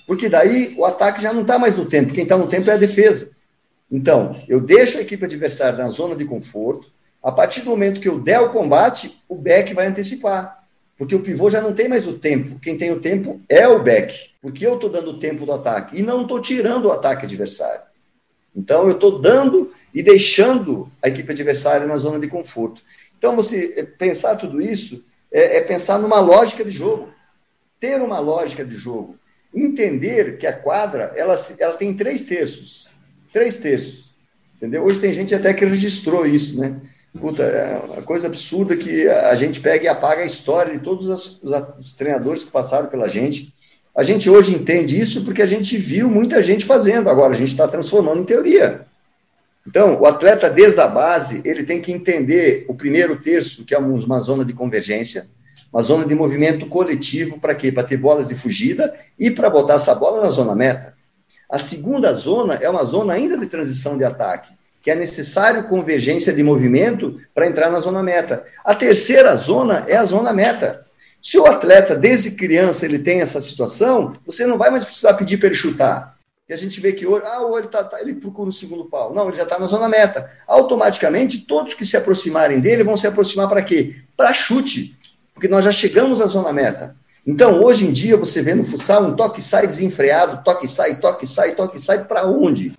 Porque daí o ataque já não está mais no tempo, quem está no tempo é a defesa. Então, eu deixo a equipe adversária na zona de conforto, a partir do momento que eu der o combate, o back vai antecipar. Porque o pivô já não tem mais o tempo. Quem tem o tempo é o back. Porque eu estou dando o tempo do ataque. E não estou tirando o ataque adversário. Então, eu estou dando e deixando a equipe adversária na zona de conforto. Então, você eh, pensar tudo isso é, é pensar numa lógica de jogo. Ter uma lógica de jogo. Entender que a quadra ela, ela tem três terços. Três terços. Entendeu? Hoje tem gente até que registrou isso, né? Puta, é uma coisa absurda que a gente pega e apaga a história de todos os, os, treinadores que passaram pela gente. A gente hoje entende isso porque a gente viu muita gente fazendo, agora a gente está transformando em teoria. Então, o atleta, desde a base, ele tem que entender o primeiro terço, que é uma zona de convergência, uma zona de movimento coletivo, para quê? Para ter bolas de fugida e para botar essa bola na zona meta. A segunda zona é uma zona ainda de transição de ataque, que é necessário convergência de movimento para entrar na zona meta. A terceira zona é a zona meta. Se o atleta, desde criança, ele tem essa situação, você não vai mais precisar pedir para ele chutar. E a gente vê que hoje, ah, ele, tá, tá, ele procura o segundo pau. Não, ele já está na zona meta. Automaticamente, todos que se aproximarem dele vão se aproximar para quê? Para chute. Porque nós já chegamos à zona meta. Então, hoje em dia, você vê no futsal um toque sai desenfreado, toque sai, toque sai, toque sai, para onde?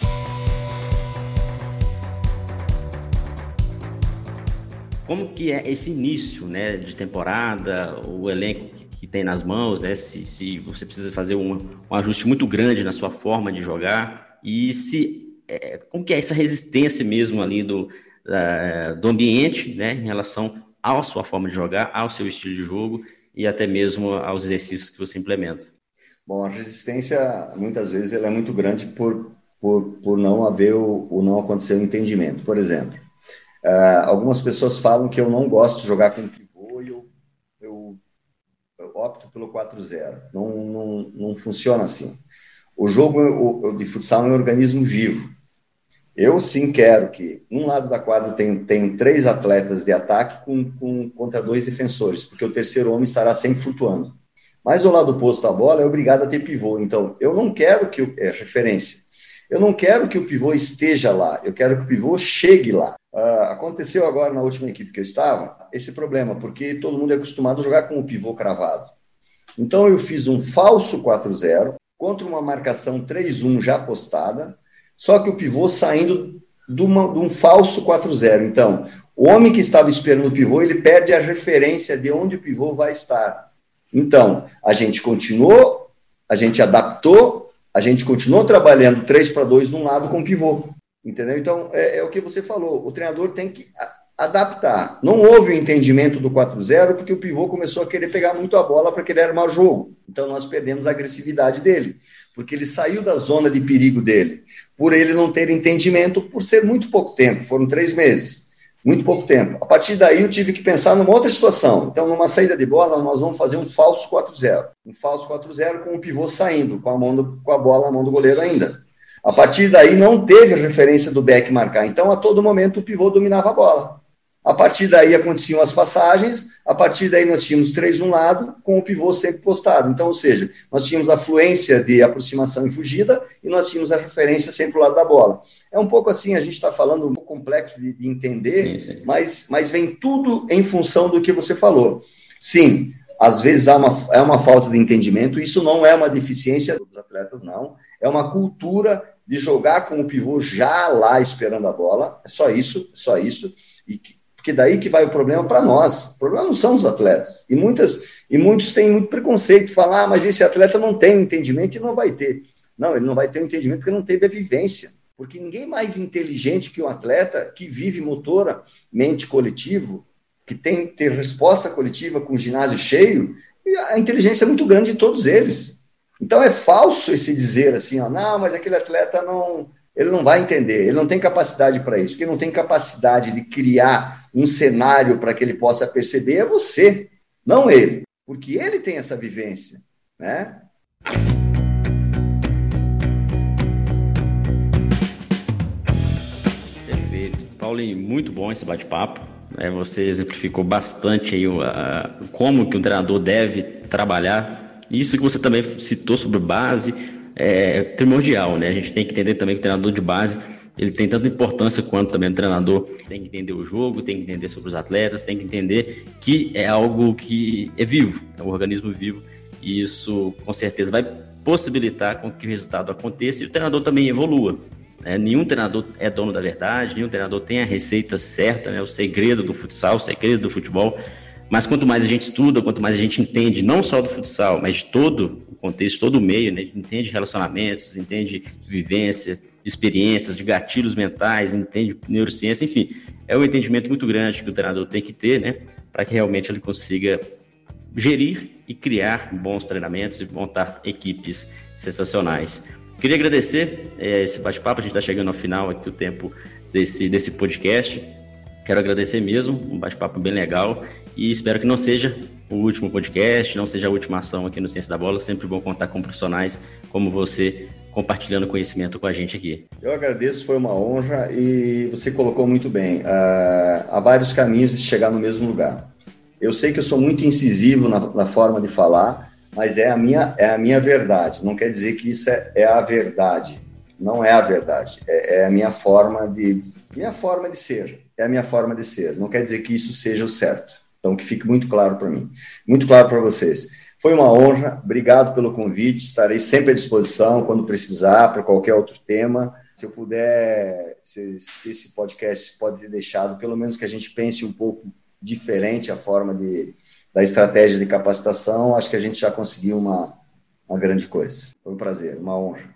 Como que é esse início né, de temporada, o elenco que tem nas mãos, né? Se, se você precisa fazer um, um ajuste muito grande na sua forma de jogar e se é, como que é essa resistência mesmo ali do, uh, do ambiente, né, em relação à sua forma de jogar, ao seu estilo de jogo e até mesmo aos exercícios que você implementa. Bom, a resistência muitas vezes ela é muito grande por, por, por não haver o, o não acontecer o entendimento. Por exemplo, uh, algumas pessoas falam que eu não gosto de jogar com opto pelo 4-0. Não, não, não funciona assim. O jogo de futsal é um organismo vivo. Eu sim quero que um lado da quadra tem, três atletas de ataque com, com, contra dois defensores, porque o terceiro homem estará sempre flutuando. Mas o lado oposto da bola é obrigado a ter pivô. Então, eu não quero que. É referência. Eu não quero que o pivô esteja lá, eu quero que o pivô chegue lá. Uh, aconteceu agora na última equipe que eu estava esse problema, porque todo mundo é acostumado a jogar com o pivô cravado. Então eu fiz um falso 4-0 contra uma marcação 3-1 já postada, só que o pivô saindo de, uma, de um falso 4-0. Então, o homem que estava esperando o pivô, ele perde a referência de onde o pivô vai estar. Então, a gente continuou, a gente adaptou, a gente continuou trabalhando 3 para 2 de um lado com pivô. Entendeu? Então, é, é, o que você falou. O treinador tem que adaptar. Não houve o entendimento do 4-0 porque o pivô começou a querer pegar muito a bola para querer armar o jogo. Então, nós perdemos a agressividade dele, porque ele saiu da zona de perigo dele, por ele não ter entendimento, por ser muito pouco tempo foram três meses. Muito pouco tempo. A partir daí, eu tive que pensar numa outra situação. Então, numa saída de bola, nós vamos fazer um falso 4-0. Um falso 4-0 com o pivô saindo, com a, mão do, com a bola na mão do goleiro ainda. A partir daí não teve referência do back marcar. Então, a todo momento, o pivô dominava a bola. A partir daí aconteciam as passagens, a partir daí nós tínhamos três de um lado, com o pivô sempre postado. Então, ou seja, nós tínhamos a fluência de aproximação e fugida, e nós tínhamos a referência sempre do lado da bola. É um pouco assim, a gente está falando um pouco complexo de, de entender, sim, sim. Mas, mas vem tudo em função do que você falou. Sim, às vezes há uma, é uma falta de entendimento, isso não é uma deficiência dos atletas, não. É uma cultura de jogar com o pivô já lá esperando a bola. É só isso, é só isso. E que, porque daí que vai o problema para nós. O problema não são os atletas. E, muitas, e muitos têm muito preconceito, falar, ah, mas esse atleta não tem entendimento e não vai ter. Não, ele não vai ter entendimento porque não teve a vivência. Porque ninguém mais inteligente que um atleta que vive motora, mente coletivo, que tem ter resposta coletiva com o ginásio cheio, e a inteligência é muito grande de todos eles. Então é falso esse dizer assim, ó, não, mas aquele atleta não, ele não vai entender, ele não tem capacidade para isso. Quem não tem capacidade de criar um cenário para que ele possa perceber é você, não ele, porque ele tem essa vivência, né? Perfeito. Paulinho, muito bom esse bate-papo. É, você exemplificou bastante aí como que o treinador deve trabalhar isso que você também citou sobre base é primordial, né? A gente tem que entender também que o treinador de base ele tem tanta importância quanto também o treinador tem que entender o jogo, tem que entender sobre os atletas, tem que entender que é algo que é vivo, é um organismo vivo e isso com certeza vai possibilitar com que o resultado aconteça e o treinador também evolua. Né? Nenhum treinador é dono da verdade, nenhum treinador tem a receita certa, né? o segredo do futsal, o segredo do futebol. Mas quanto mais a gente estuda, quanto mais a gente entende, não só do futsal, mas de todo o contexto, todo o meio, né? Entende relacionamentos, entende vivência, experiências, de gatilhos mentais, entende neurociência, enfim. É um entendimento muito grande que o treinador tem que ter, né? Para que realmente ele consiga gerir e criar bons treinamentos e montar equipes sensacionais. Queria agradecer é, esse bate-papo, a gente está chegando ao final aqui o tempo desse, desse podcast. Quero agradecer mesmo, um bate-papo bem legal e espero que não seja o último podcast, não seja a última ação aqui no Ciência da Bola. Sempre bom contar com profissionais como você compartilhando conhecimento com a gente aqui. Eu agradeço, foi uma honra e você colocou muito bem. Uh, há vários caminhos de chegar no mesmo lugar. Eu sei que eu sou muito incisivo na, na forma de falar, mas é a minha é a minha verdade. Não quer dizer que isso é, é a verdade. Não é a verdade. É, é a minha forma de minha forma de ser. É a minha forma de ser. Não quer dizer que isso seja o certo. Então, que fique muito claro para mim, muito claro para vocês. Foi uma honra, obrigado pelo convite, estarei sempre à disposição quando precisar, para qualquer outro tema. Se eu puder, se, se, esse podcast pode ser deixado, pelo menos que a gente pense um pouco diferente a forma de, da estratégia de capacitação, acho que a gente já conseguiu uma, uma grande coisa. Foi um prazer, uma honra.